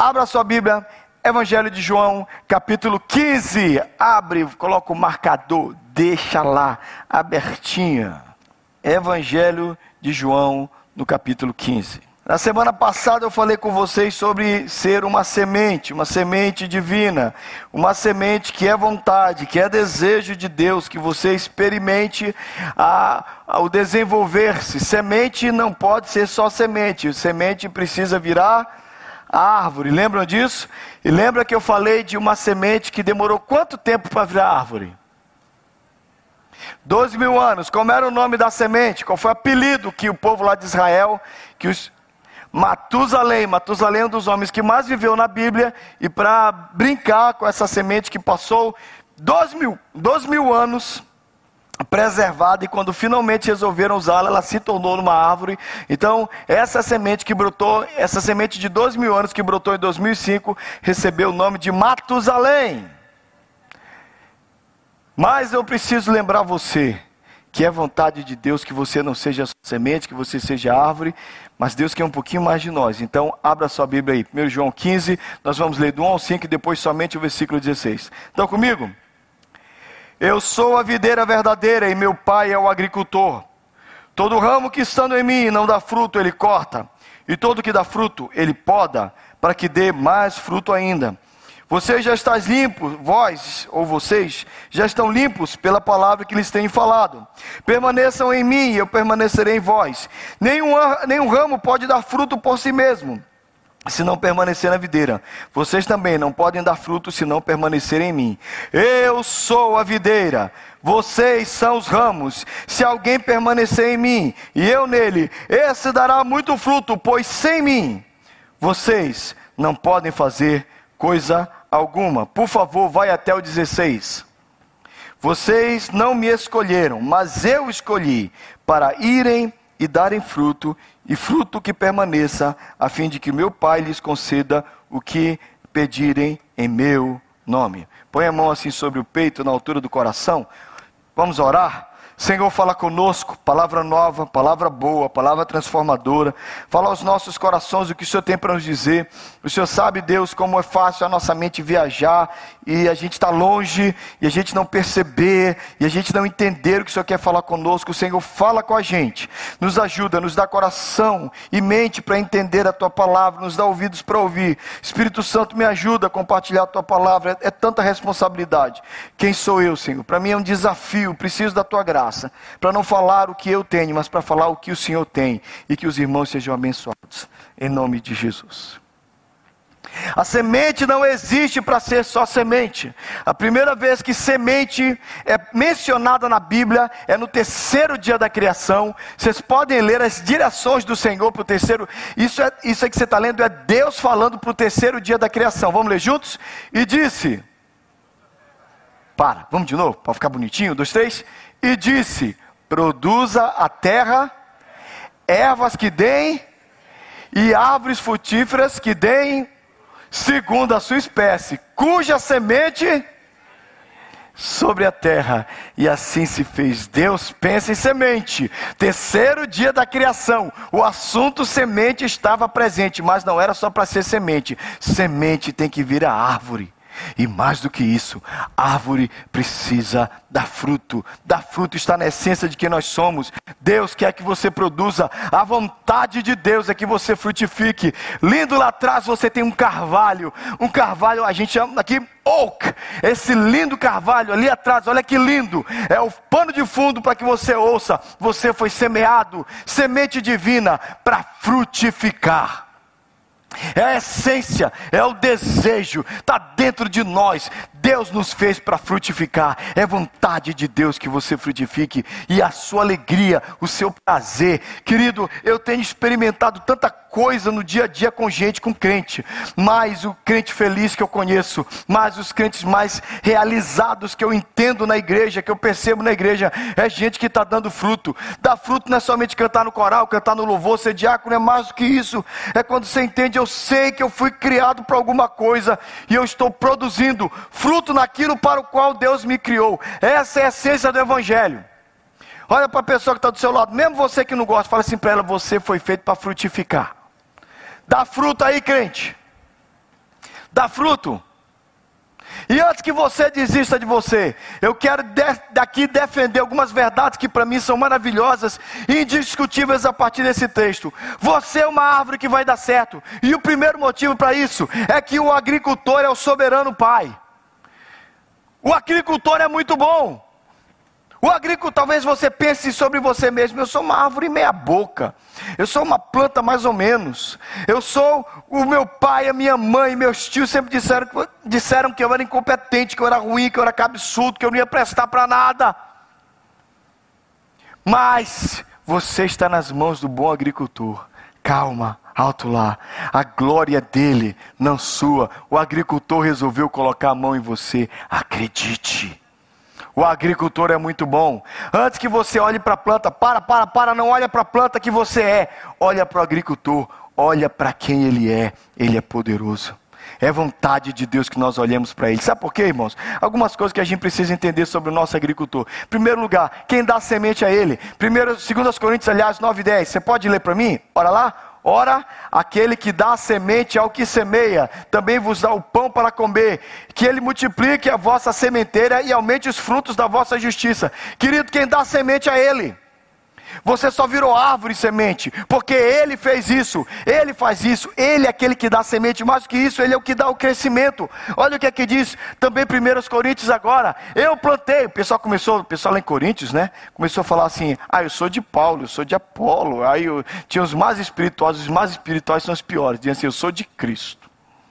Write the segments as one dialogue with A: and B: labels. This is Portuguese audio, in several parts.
A: Abra sua Bíblia, Evangelho de João, capítulo 15. Abre, coloca o marcador, deixa lá, abertinha. Evangelho de João, no capítulo 15. Na semana passada eu falei com vocês sobre ser uma semente, uma semente divina, uma semente que é vontade, que é desejo de Deus, que você experimente a, o desenvolver-se. Semente não pode ser só semente, semente precisa virar árvore. Lembram disso? E lembra que eu falei de uma semente que demorou quanto tempo para virar árvore? Doze mil anos. Como era o nome da semente? Qual foi o apelido que o povo lá de Israel, que os Matusalém, Matusalém é um dos homens que mais viveu na Bíblia, e para brincar com essa semente que passou 12 mil, 12 mil anos preservada, e quando finalmente resolveram usá-la, ela se tornou numa árvore. Então, essa semente que brotou, essa semente de 12 mil anos que brotou em 2005, recebeu o nome de Matusalém. Mas eu preciso lembrar você que é vontade de Deus que você não seja semente, que você seja árvore, mas Deus quer um pouquinho mais de nós. Então, abra sua Bíblia aí. 1 João 15, nós vamos ler do 1 ao 5 e depois somente o versículo 16. Estão comigo? Eu sou a videira verdadeira e meu pai é o agricultor. Todo ramo que estando em mim não dá fruto, ele corta, e todo que dá fruto, ele poda, para que dê mais fruto ainda. Vocês já estão limpos, vós ou vocês já estão limpos pela palavra que lhes tenho falado. Permaneçam em mim e eu permanecerei em vós. Nenhum, nenhum ramo pode dar fruto por si mesmo, se não permanecer na videira. Vocês também não podem dar fruto se não permanecerem em mim. Eu sou a videira, vocês são os ramos. Se alguém permanecer em mim e eu nele, esse dará muito fruto, pois sem mim vocês não podem fazer coisa alguma. Por favor, vai até o 16. Vocês não me escolheram, mas eu escolhi para irem e darem fruto, e fruto que permaneça, a fim de que meu Pai lhes conceda o que pedirem em meu nome. Põe a mão assim sobre o peito, na altura do coração. Vamos orar? Senhor, fala conosco, palavra nova, palavra boa, palavra transformadora. Fala aos nossos corações o que o Senhor tem para nos dizer. O Senhor sabe, Deus, como é fácil a nossa mente viajar e a gente está longe e a gente não perceber e a gente não entender o que o Senhor quer falar conosco. O Senhor fala com a gente, nos ajuda, nos dá coração e mente para entender a tua palavra, nos dá ouvidos para ouvir. Espírito Santo, me ajuda a compartilhar a tua palavra. É, é tanta responsabilidade. Quem sou eu, Senhor? Para mim é um desafio, preciso da tua graça graça, para não falar o que eu tenho, mas para falar o que o Senhor tem e que os irmãos sejam abençoados, em nome de Jesus. A semente não existe para ser só semente. A primeira vez que semente é mencionada na Bíblia é no terceiro dia da criação. Vocês podem ler as direções do Senhor para o terceiro. Isso é isso é que você está lendo é Deus falando para o terceiro dia da criação. Vamos ler juntos? E disse: Para, vamos de novo para ficar bonitinho. Dois, três e disse: Produza a terra ervas que deem e árvores frutíferas que deem segundo a sua espécie, cuja semente sobre a terra. E assim se fez. Deus pensa em semente. Terceiro dia da criação. O assunto semente estava presente, mas não era só para ser semente. Semente tem que vir a árvore. E mais do que isso, árvore precisa dar fruto. Dar fruto está na essência de quem nós somos. Deus quer que você produza. A vontade de Deus é que você frutifique. Lindo lá atrás você tem um carvalho. Um carvalho, a gente chama aqui oak. Esse lindo carvalho ali atrás, olha que lindo. É o pano de fundo para que você ouça. Você foi semeado, semente divina, para frutificar. É a essência, é o desejo, está dentro de nós. Deus nos fez para frutificar. É vontade de Deus que você frutifique e a sua alegria, o seu prazer. Querido, eu tenho experimentado tanta coisa no dia a dia com gente, com crente. Mas o crente feliz que eu conheço, mais os crentes mais realizados que eu entendo na igreja, que eu percebo na igreja, é gente que está dando fruto. Dar fruto não é somente cantar no coral, cantar no louvor, ser diácono, é mais do que isso. É quando você entende, eu sei que eu fui criado para alguma coisa e eu estou produzindo fruto naquilo para o qual Deus me criou. Essa é a essência do Evangelho. Olha para a pessoa que está do seu lado, mesmo você que não gosta, fala assim para ela: você foi feito para frutificar. Dá fruta aí, crente. dá fruto. E antes que você desista de você, eu quero daqui defender algumas verdades que para mim são maravilhosas e indiscutíveis a partir desse texto. Você é uma árvore que vai dar certo. E o primeiro motivo para isso é que o agricultor é o soberano pai. O agricultor é muito bom. O agrícola, talvez você pense sobre você mesmo: eu sou uma árvore meia-boca, eu sou uma planta mais ou menos, eu sou o meu pai, a minha mãe, meus tios sempre disseram, disseram que eu era incompetente, que eu era ruim, que eu era cabeçudo, que eu não ia prestar para nada. Mas você está nas mãos do bom agricultor. Calma, alto lá. A glória dele, não sua. O agricultor resolveu colocar a mão em você. Acredite. O agricultor é muito bom. Antes que você olhe para a planta, para, para, para, não olha para a planta que você é. Olha para o agricultor, olha para quem ele é. Ele é poderoso. É vontade de Deus que nós olhemos para ele. Sabe por quê, irmãos? Algumas coisas que a gente precisa entender sobre o nosso agricultor. Primeiro lugar, quem dá semente a ele. Primeiro, 2 Coríntios, aliás, 9 e 10. Você pode ler para mim? Ora lá. Ora, aquele que dá a semente ao que semeia, também vos dá o pão para comer, que ele multiplique a vossa sementeira e aumente os frutos da vossa justiça. Querido, quem dá semente a ele. Você só virou árvore e semente, porque Ele fez isso, Ele faz isso, Ele é aquele que dá semente, mais do que isso, Ele é o que dá o crescimento. Olha o que é que diz também 1 Coríntios agora. Eu plantei, o pessoal começou, o pessoal lá em Coríntios, né? Começou a falar assim: ah, eu sou de Paulo, eu sou de Apolo. Aí eu, tinha os mais espirituosos, os mais espirituais são os piores. Diziam assim: eu sou de Cristo.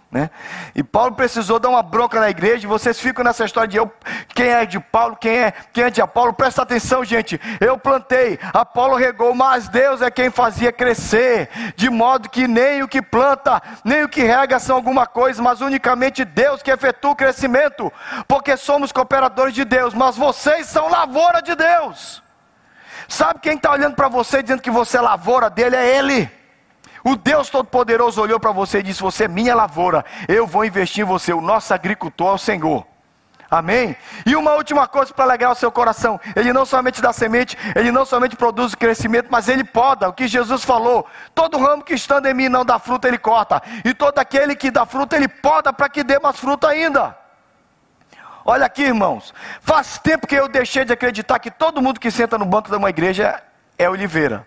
A: Né? E Paulo precisou dar uma bronca na igreja. E vocês ficam nessa história de eu, quem é de Paulo, quem é, quem é de Apolo. Presta atenção, gente. Eu plantei, Apolo regou, mas Deus é quem fazia crescer. De modo que nem o que planta, nem o que rega são alguma coisa, mas unicamente Deus que efetua o crescimento. Porque somos cooperadores de Deus, mas vocês são lavoura de Deus. Sabe quem está olhando para você dizendo que você é lavoura dele? É Ele. O Deus Todo-Poderoso olhou para você e disse: Você é minha lavoura, eu vou investir em você. O nosso agricultor é o Senhor. Amém? E uma última coisa para alegrar o seu coração: Ele não somente dá semente, Ele não somente produz o crescimento, mas Ele poda. O que Jesus falou: todo ramo que estando em mim não dá fruta, Ele corta, e todo aquele que dá fruta, Ele poda para que dê mais fruta ainda. Olha aqui, irmãos, faz tempo que eu deixei de acreditar que todo mundo que senta no banco de uma igreja é oliveira.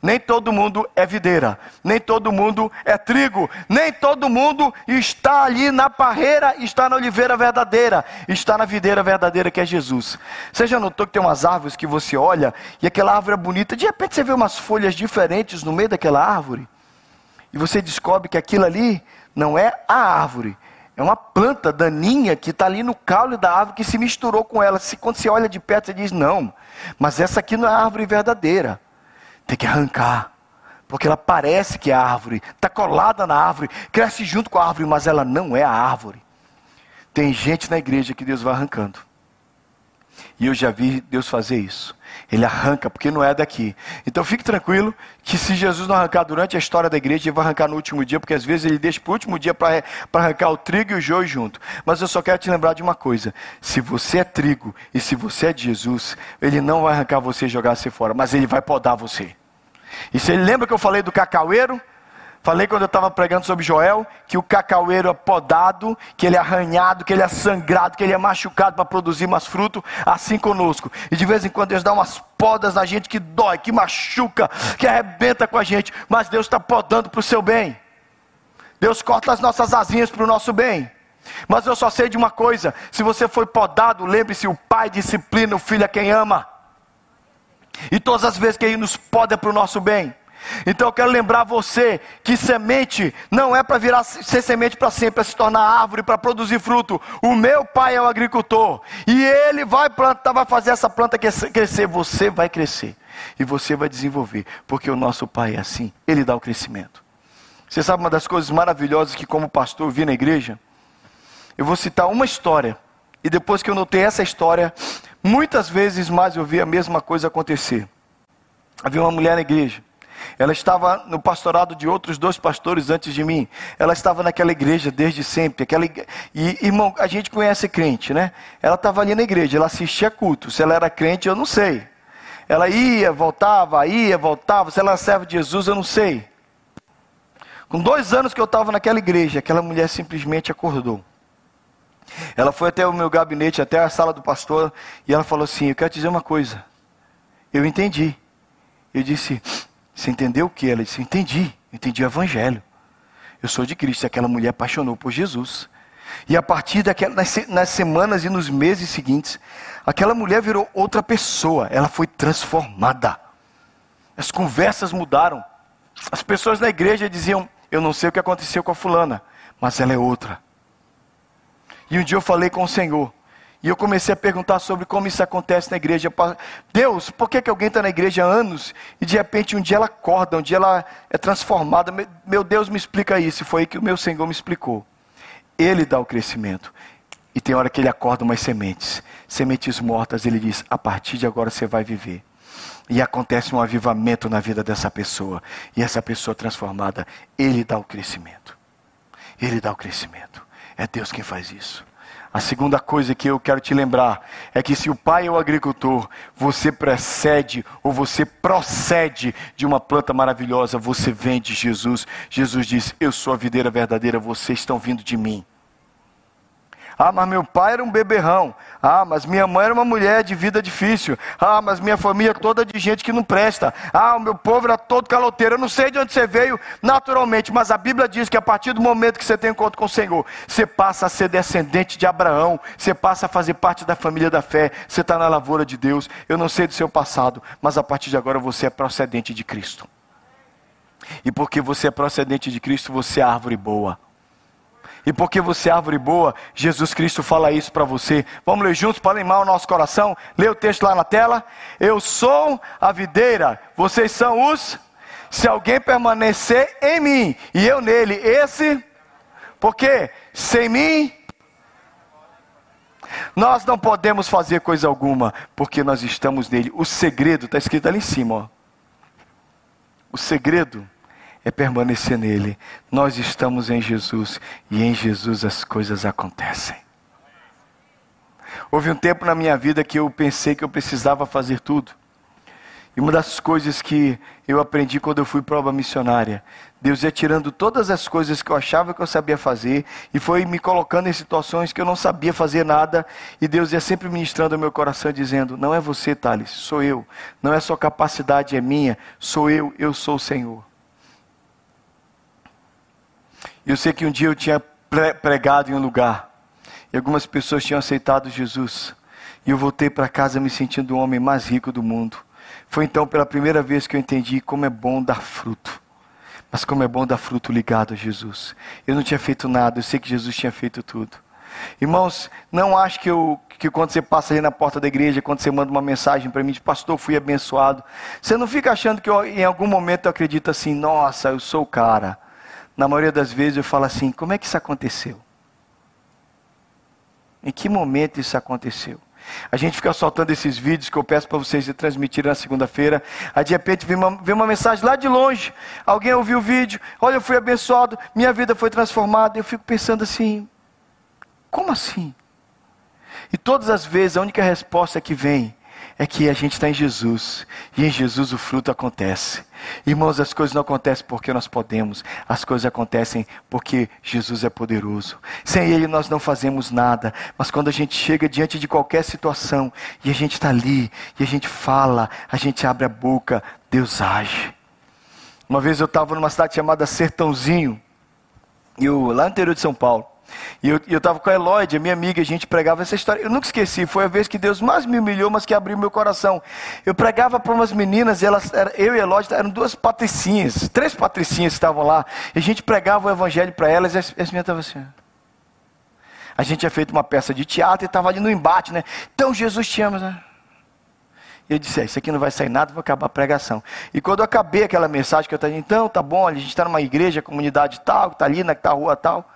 A: Nem todo mundo é videira, nem todo mundo é trigo, nem todo mundo está ali na parreira, está na oliveira verdadeira, está na videira verdadeira que é Jesus. Você já notou que tem umas árvores que você olha e aquela árvore é bonita, de repente você vê umas folhas diferentes no meio daquela árvore, e você descobre que aquilo ali não é a árvore, é uma planta daninha que está ali no caule da árvore que se misturou com ela. Se, quando você olha de perto, você diz: não, mas essa aqui não é a árvore verdadeira. Tem que arrancar. Porque ela parece que é árvore, está colada na árvore, cresce junto com a árvore, mas ela não é a árvore. Tem gente na igreja que Deus vai arrancando. E eu já vi Deus fazer isso. Ele arranca, porque não é daqui. Então fique tranquilo que se Jesus não arrancar durante a história da igreja, ele vai arrancar no último dia, porque às vezes ele deixa para o último dia para arrancar o trigo e o joio junto. Mas eu só quero te lembrar de uma coisa: se você é trigo e se você é de Jesus, ele não vai arrancar você e jogar você fora, mas ele vai podar você. E você lembra que eu falei do cacaueiro? Falei quando eu estava pregando sobre Joel que o cacaueiro é podado, que ele é arranhado, que ele é sangrado, que ele é machucado para produzir mais fruto, assim conosco. E de vez em quando Deus dá umas podas na gente que dói, que machuca, que arrebenta com a gente, mas Deus está podando para o seu bem. Deus corta as nossas asinhas para o nosso bem. Mas eu só sei de uma coisa: se você foi podado, lembre-se, o pai disciplina o filho a quem ama. E todas as vezes que Ele nos poda para o nosso bem. Então eu quero lembrar você que semente não é para virar ser semente para sempre, para se tornar árvore, para produzir fruto. O meu pai é o agricultor e ele vai plantar, vai fazer essa planta crescer. Você vai crescer e você vai desenvolver, porque o nosso pai é assim. Ele dá o crescimento. Você sabe uma das coisas maravilhosas que como pastor vi na igreja? Eu vou citar uma história e depois que eu notei essa história, Muitas vezes mais eu vi a mesma coisa acontecer. Havia uma mulher na igreja. Ela estava no pastorado de outros dois pastores antes de mim. Ela estava naquela igreja desde sempre. Aquela... E, irmão, a gente conhece crente, né? Ela estava ali na igreja, ela assistia culto. Se ela era crente, eu não sei. Ela ia, voltava, ia, voltava. Se ela serve de Jesus, eu não sei. Com dois anos que eu estava naquela igreja, aquela mulher simplesmente acordou. Ela foi até o meu gabinete, até a sala do pastor, e ela falou assim: Eu quero te dizer uma coisa. Eu entendi. Eu disse: Você entendeu o que? Ela disse: Entendi. Entendi o evangelho. Eu sou de Cristo. Aquela mulher apaixonou por Jesus. E a partir daquela, nas semanas e nos meses seguintes, aquela mulher virou outra pessoa. Ela foi transformada. As conversas mudaram. As pessoas na igreja diziam: Eu não sei o que aconteceu com a fulana, mas ela é outra. E um dia eu falei com o Senhor. E eu comecei a perguntar sobre como isso acontece na igreja. Deus, por que, que alguém está na igreja há anos e de repente um dia ela acorda, um dia ela é transformada? Meu Deus, me explica isso. E foi aí que o meu Senhor me explicou. Ele dá o crescimento. E tem hora que ele acorda umas sementes. Sementes mortas, ele diz: a partir de agora você vai viver. E acontece um avivamento na vida dessa pessoa. E essa pessoa transformada, ele dá o crescimento. Ele dá o crescimento. É Deus quem faz isso. A segunda coisa que eu quero te lembrar é que se o pai é o agricultor, você precede ou você procede de uma planta maravilhosa, você vem de Jesus. Jesus diz: Eu sou a videira verdadeira, vocês estão vindo de mim. Ah, mas meu pai era um beberrão. Ah, mas minha mãe era uma mulher de vida difícil. Ah, mas minha família toda de gente que não presta. Ah, o meu povo era todo caloteiro. Eu não sei de onde você veio naturalmente, mas a Bíblia diz que a partir do momento que você tem encontro com o Senhor, você passa a ser descendente de Abraão, você passa a fazer parte da família da fé, você está na lavoura de Deus. Eu não sei do seu passado, mas a partir de agora você é procedente de Cristo. E porque você é procedente de Cristo, você é árvore boa. E porque você é árvore boa, Jesus Cristo fala isso para você. Vamos ler juntos para animar o nosso coração? Lê o texto lá na tela. Eu sou a videira, vocês são os. Se alguém permanecer em mim e eu nele, esse. Porque sem mim nós não podemos fazer coisa alguma, porque nós estamos nele. O segredo está escrito ali em cima. Ó. O segredo é permanecer nele. Nós estamos em Jesus e em Jesus as coisas acontecem. Houve um tempo na minha vida que eu pensei que eu precisava fazer tudo. E uma das coisas que eu aprendi quando eu fui prova missionária, Deus ia tirando todas as coisas que eu achava que eu sabia fazer e foi me colocando em situações que eu não sabia fazer nada, e Deus ia sempre ministrando ao meu coração dizendo: "Não é você, Thales, sou eu. Não é sua capacidade é minha, sou eu, eu sou o Senhor." Eu sei que um dia eu tinha pregado em um lugar e algumas pessoas tinham aceitado Jesus. E eu voltei para casa me sentindo o homem mais rico do mundo. Foi então pela primeira vez que eu entendi como é bom dar fruto. Mas como é bom dar fruto ligado a Jesus. Eu não tinha feito nada, eu sei que Jesus tinha feito tudo. Irmãos, não acho que, eu, que quando você passa ali na porta da igreja, quando você manda uma mensagem para mim de pastor, fui abençoado. Você não fica achando que eu, em algum momento eu acredito assim, nossa, eu sou o cara na maioria das vezes eu falo assim: como é que isso aconteceu? Em que momento isso aconteceu? A gente fica soltando esses vídeos que eu peço para vocês transmitirem na segunda-feira. Aí de repente vem uma, vem uma mensagem lá de longe. Alguém ouviu o vídeo. Olha, eu fui abençoado. Minha vida foi transformada. Eu fico pensando assim: como assim? E todas as vezes a única resposta que vem é que a gente está em Jesus. E em Jesus o fruto acontece. Irmãos, as coisas não acontecem porque nós podemos, as coisas acontecem porque Jesus é poderoso. Sem Ele nós não fazemos nada, mas quando a gente chega diante de qualquer situação e a gente está ali, e a gente fala, a gente abre a boca, Deus age. Uma vez eu estava numa cidade chamada Sertãozinho, eu, lá no interior de São Paulo. E eu estava com a Eloide, a minha amiga, a gente pregava essa história. Eu nunca esqueci, foi a vez que Deus mais me humilhou, mas que abriu meu coração. Eu pregava para umas meninas, elas, eu e a Eloide eram duas patricinhas, três patricinhas estavam lá. E a gente pregava o evangelho para elas e as, as meninas estavam assim. A gente tinha feito uma peça de teatro e estava ali no embate, né? Então Jesus te ama, né? E eu disse, é, isso aqui não vai sair nada, vou acabar a pregação. E quando eu acabei aquela mensagem que eu estava então, tá bom, a gente está numa igreja, comunidade tal, está ali, na tá rua tal.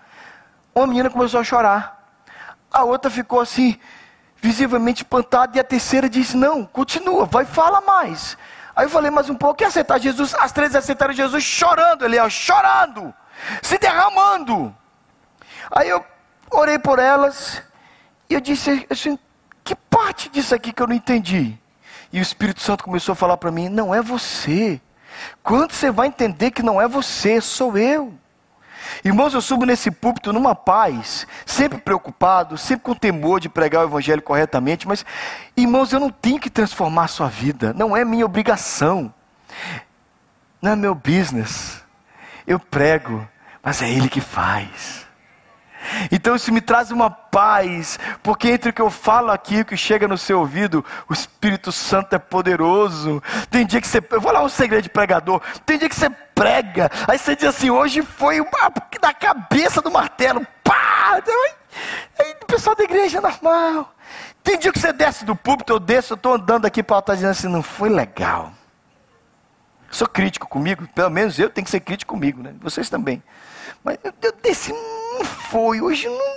A: Uma menina começou a chorar. A outra ficou assim, visivelmente espantada. E a terceira disse: Não, continua, vai, fala mais. Aí eu falei mais um pouco, quer aceitar Jesus? As três aceitaram Jesus chorando, ele ó, chorando, se derramando. Aí eu orei por elas e eu disse assim: Que parte disso aqui que eu não entendi? E o Espírito Santo começou a falar para mim: Não é você. Quando você vai entender que não é você, sou eu. Irmãos, eu subo nesse púlpito numa paz, sempre preocupado, sempre com temor de pregar o evangelho corretamente, mas, irmãos, eu não tenho que transformar a sua vida, não é minha obrigação, não é meu business. Eu prego, mas é Ele que faz. Então isso me traz uma paz, porque entre o que eu falo aqui e o que chega no seu ouvido, o Espírito Santo é poderoso. Tem dia que você, eu vou lá um segredo de pregador, tem dia que você prega, aí você diz assim, hoje foi uma, na cabeça do martelo, pá! Aí o pessoal da igreja é normal. Tem dia que você desce do púlpito, eu desço, eu estou andando aqui para estar dizendo assim, não foi legal. Sou crítico comigo, pelo menos eu tenho que ser crítico comigo, né? Vocês também. Mas eu desci, não foi, hoje não.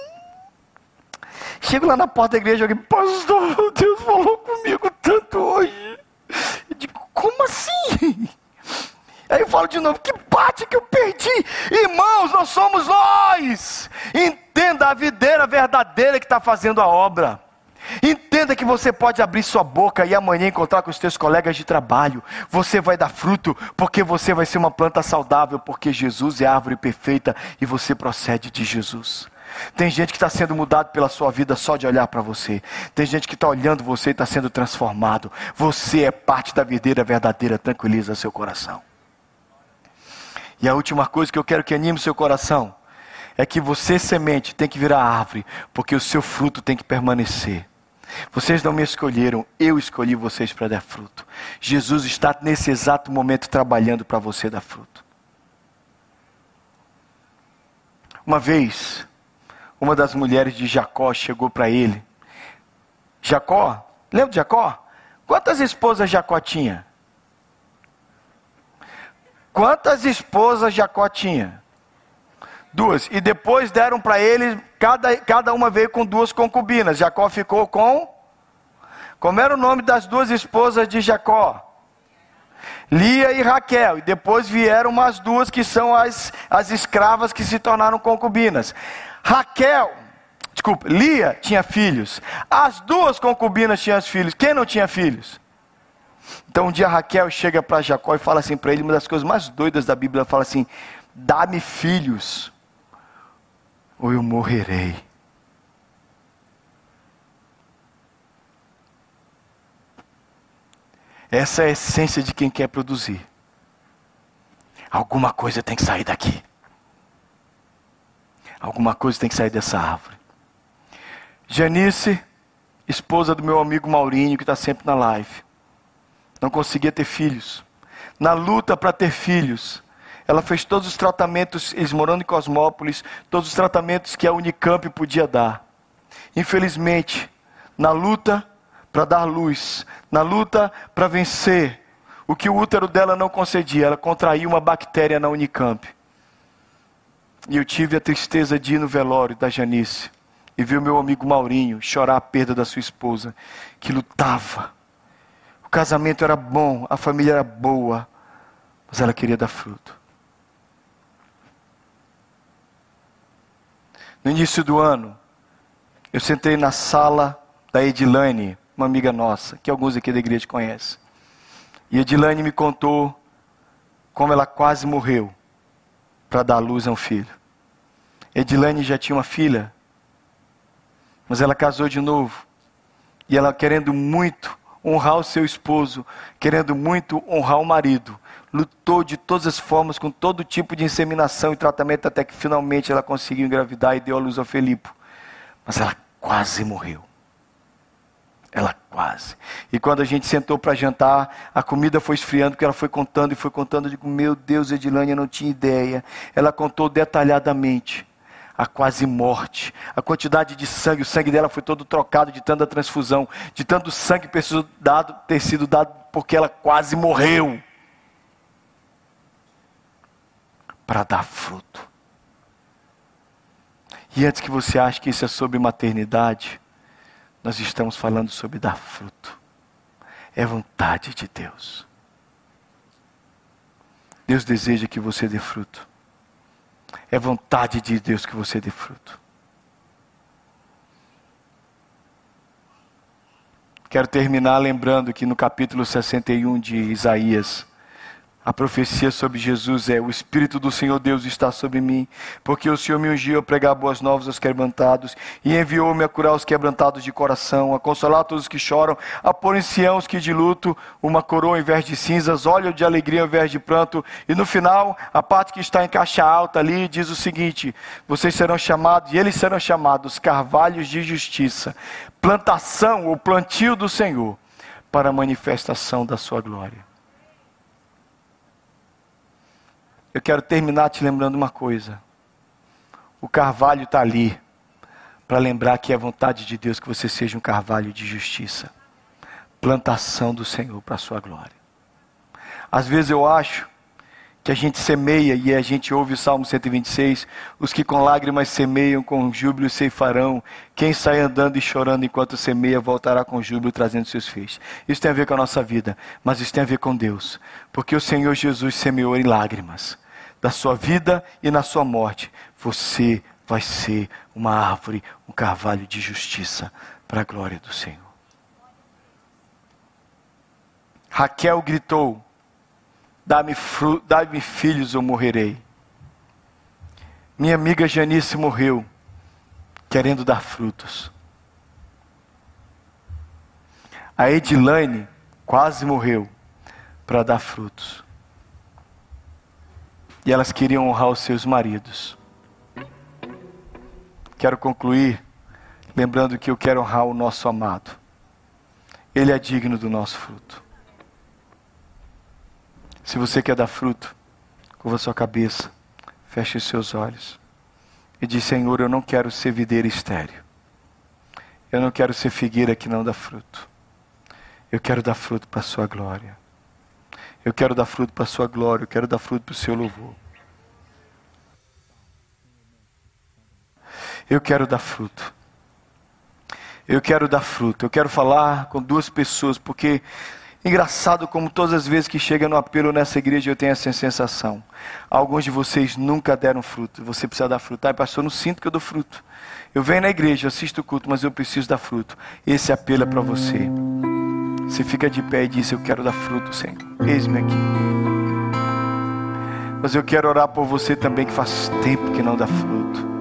A: Chego lá na porta da igreja, alguém, pastor, Deus falou comigo tanto hoje. Eu digo, como assim? Aí eu falo de novo, que bate que eu perdi. Irmãos, nós somos nós. Entenda a videira verdadeira que está fazendo a obra. Entenda que você pode abrir sua boca e amanhã encontrar com os teus colegas de trabalho. Você vai dar fruto, porque você vai ser uma planta saudável, porque Jesus é a árvore perfeita e você procede de Jesus. Tem gente que está sendo mudado pela sua vida só de olhar para você. Tem gente que está olhando você e está sendo transformado. Você é parte da videira verdadeira, tranquiliza seu coração. E a última coisa que eu quero que anime seu coração é que você, semente, tem que virar árvore, porque o seu fruto tem que permanecer. Vocês não me escolheram, eu escolhi vocês para dar fruto. Jesus está nesse exato momento trabalhando para você dar fruto. Uma vez, uma das mulheres de Jacó chegou para ele. Jacó, lembra de Jacó? Quantas esposas Jacó tinha? Quantas esposas Jacó tinha? Duas. E depois deram para ele, cada, cada uma veio com duas concubinas. Jacó ficou com. Como era o nome das duas esposas de Jacó? Lia e Raquel. E depois vieram umas duas que são as, as escravas que se tornaram concubinas. Raquel, desculpa, Lia tinha filhos. As duas concubinas tinham filhos. Quem não tinha filhos? Então um dia Raquel chega para Jacó e fala assim para ele, uma das coisas mais doidas da Bíblia, fala assim: dá-me filhos ou eu morrerei. Essa é a essência de quem quer produzir. Alguma coisa tem que sair daqui. Alguma coisa tem que sair dessa árvore. Janice, esposa do meu amigo Maurinho, que está sempre na live, não conseguia ter filhos. Na luta para ter filhos, ela fez todos os tratamentos, eles morando em Cosmópolis, todos os tratamentos que a Unicamp podia dar. Infelizmente, na luta para dar luz, na luta para vencer, o que o útero dela não concedia, ela contraiu uma bactéria na Unicamp. E eu tive a tristeza de ir no velório da Janice e ver o meu amigo Maurinho chorar a perda da sua esposa, que lutava. O casamento era bom, a família era boa, mas ela queria dar fruto. No início do ano, eu sentei na sala da Edilane, uma amiga nossa, que alguns aqui da igreja conhecem. E Edilane me contou como ela quase morreu para dar luz a um filho. Edilane já tinha uma filha, mas ela casou de novo. E ela querendo muito honrar o seu esposo, querendo muito honrar o marido, lutou de todas as formas, com todo tipo de inseminação e tratamento, até que finalmente ela conseguiu engravidar e deu a luz ao Felipe. Mas ela quase morreu. Ela quase. E quando a gente sentou para jantar, a comida foi esfriando, porque ela foi contando e foi contando. Eu digo, meu Deus, Edilânia não tinha ideia. Ela contou detalhadamente a quase morte, a quantidade de sangue, o sangue dela foi todo trocado de tanta transfusão, de tanto sangue dado, ter sido dado, porque ela quase morreu. para dar fruto. E antes que você ache que isso é sobre maternidade, nós estamos falando sobre dar fruto. É vontade de Deus. Deus deseja que você dê fruto. É vontade de Deus que você dê fruto. Quero terminar lembrando que no capítulo 61 de Isaías, A profecia sobre Jesus é: O Espírito do Senhor Deus está sobre mim, porque o Senhor me ungiu a pregar boas novas aos quebrantados, e enviou-me a curar os quebrantados de coração, a consolar todos os que choram, a pôr em Sião os que de luto, uma coroa ao invés de cinzas, óleo de alegria ao invés de pranto. E no final, a parte que está em caixa alta ali diz o seguinte: Vocês serão chamados, e eles serão chamados carvalhos de justiça, plantação ou plantio do Senhor, para a manifestação da sua glória. Eu quero terminar te lembrando uma coisa. O carvalho está ali para lembrar que é vontade de Deus que você seja um carvalho de justiça, plantação do Senhor para a sua glória. Às vezes eu acho que a gente semeia e a gente ouve o Salmo 126, os que com lágrimas semeiam, com júbilo ceifarão, quem sai andando e chorando enquanto semeia, voltará com júbilo trazendo seus feixes. Isso tem a ver com a nossa vida, mas isso tem a ver com Deus, porque o Senhor Jesus semeou em lágrimas, da sua vida e na sua morte, você vai ser uma árvore, um carvalho de justiça para a glória do Senhor. Raquel gritou: Dá-me dá filhos ou morrerei. Minha amiga Janice morreu querendo dar frutos. A Edilane quase morreu para dar frutos. E elas queriam honrar os seus maridos. Quero concluir lembrando que eu quero honrar o nosso amado. Ele é digno do nosso fruto. Se você quer dar fruto, curva sua cabeça, feche os seus olhos e diz: Senhor, eu não quero ser videira estéreo. Eu não quero ser figueira que não dá fruto. Eu quero dar fruto para a sua glória. Eu quero dar fruto para a sua glória. Eu quero dar fruto para o seu louvor. Eu quero dar fruto. Eu quero dar fruto. Eu quero falar com duas pessoas, porque Engraçado como todas as vezes que chega no apelo nessa igreja eu tenho essa sensação. Alguns de vocês nunca deram fruto. Você precisa dar fruto. Ai, pastor, não sinto que eu dou fruto. Eu venho na igreja, assisto o culto, mas eu preciso dar fruto. Esse apelo é para você. Você fica de pé e diz: Eu quero dar fruto, Senhor. Eis-me aqui. Mas eu quero orar por você também que faz tempo que não dá fruto.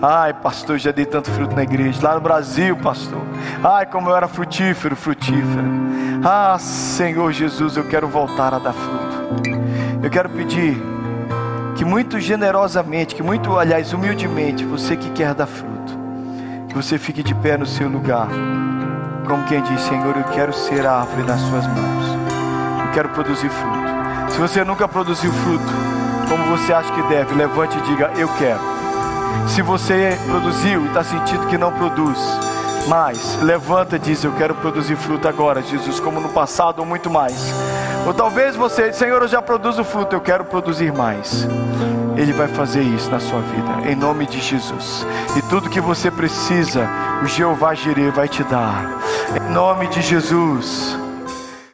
A: Ai, pastor, já dei tanto fruto na igreja. Lá no Brasil, pastor. Ai, como eu era frutífero, frutífero. Ah, Senhor Jesus, eu quero voltar a dar fruto. Eu quero pedir que muito generosamente, que muito, aliás, humildemente, você que quer dar fruto, que você fique de pé no seu lugar. Como quem diz, Senhor, eu quero ser árvore nas suas mãos. Eu quero produzir fruto. Se você nunca produziu fruto, como você acha que deve, levante e diga: Eu quero. Se você produziu e está sentindo que não produz, mais, levanta e diz: Eu quero produzir fruto agora, Jesus, como no passado ou muito mais. Ou talvez você, Senhor, eu já produzo fruto, eu quero produzir mais. Ele vai fazer isso na sua vida, em nome de Jesus. E tudo que você precisa, o Jeová Jireh vai te dar, em nome de Jesus.